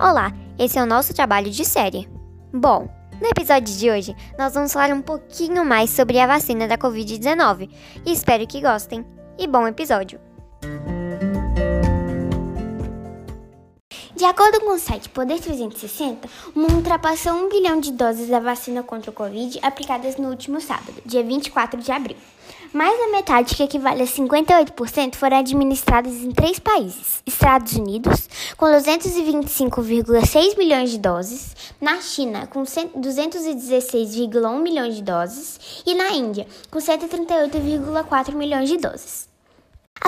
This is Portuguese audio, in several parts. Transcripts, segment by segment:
Olá, esse é o nosso trabalho de série. Bom, no episódio de hoje nós vamos falar um pouquinho mais sobre a vacina da Covid-19 e espero que gostem. E bom episódio! De acordo com o site Poder 360, o mundo ultrapassou um bilhão de doses da vacina contra o Covid aplicadas no último sábado, dia 24 de abril. Mais da metade, que equivale a 58%, foram administradas em três países: Estados Unidos, com 225,6 milhões de doses, na China, com 216,1 milhões de doses, e na Índia, com 138,4 milhões de doses.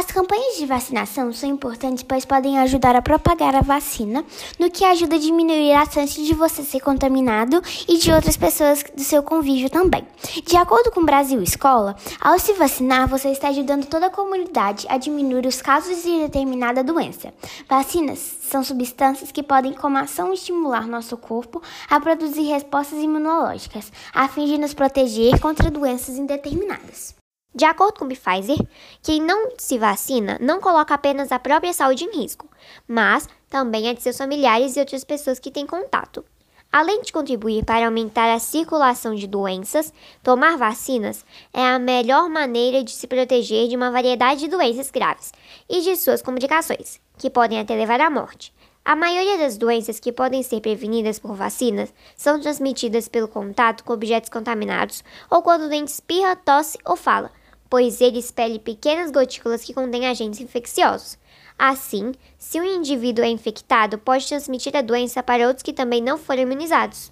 As campanhas de vacinação são importantes pois podem ajudar a propagar a vacina, no que ajuda a diminuir a chance de você ser contaminado e de outras pessoas do seu convívio também. De acordo com o Brasil Escola, ao se vacinar, você está ajudando toda a comunidade a diminuir os casos de determinada doença. Vacinas são substâncias que podem, como ação, estimular nosso corpo a produzir respostas imunológicas, a fim de nos proteger contra doenças indeterminadas. De acordo com o Pfizer, quem não se vacina não coloca apenas a própria saúde em risco, mas também a de seus familiares e outras pessoas que têm contato. Além de contribuir para aumentar a circulação de doenças, tomar vacinas é a melhor maneira de se proteger de uma variedade de doenças graves e de suas complicações, que podem até levar à morte. A maioria das doenças que podem ser prevenidas por vacinas são transmitidas pelo contato com objetos contaminados ou quando o doente espirra, tosse ou fala pois ele expele pequenas gotículas que contêm agentes infecciosos. Assim, se um indivíduo é infectado, pode transmitir a doença para outros que também não foram imunizados.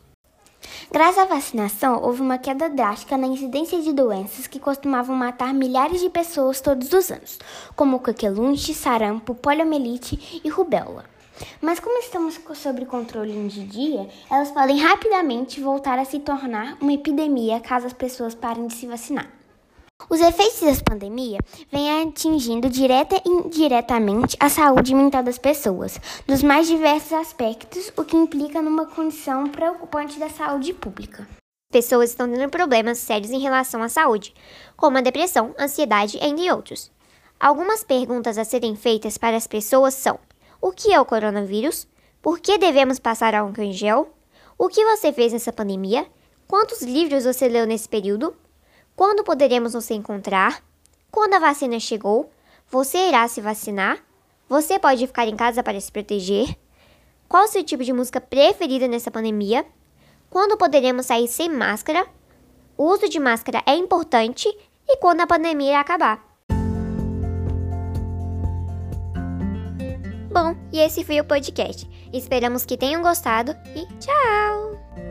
Graças à vacinação, houve uma queda drástica na incidência de doenças que costumavam matar milhares de pessoas todos os anos, como coqueluche, sarampo, poliomielite e rubéola. Mas como estamos sob controle de dia, elas podem rapidamente voltar a se tornar uma epidemia caso as pessoas parem de se vacinar. Os efeitos da pandemia vêm atingindo direta e indiretamente a saúde mental das pessoas, nos mais diversos aspectos, o que implica numa condição preocupante da saúde pública. Pessoas estão tendo problemas sérios em relação à saúde, como a depressão, ansiedade, entre outros. Algumas perguntas a serem feitas para as pessoas são: o que é o coronavírus? Por que devemos passar álcool em gel? O que você fez nessa pandemia? Quantos livros você leu nesse período? Quando poderemos nos encontrar? Quando a vacina chegou? Você irá se vacinar? Você pode ficar em casa para se proteger? Qual o seu tipo de música preferida nessa pandemia? Quando poderemos sair sem máscara? O uso de máscara é importante e quando a pandemia irá acabar? Bom, e esse foi o podcast. Esperamos que tenham gostado e tchau!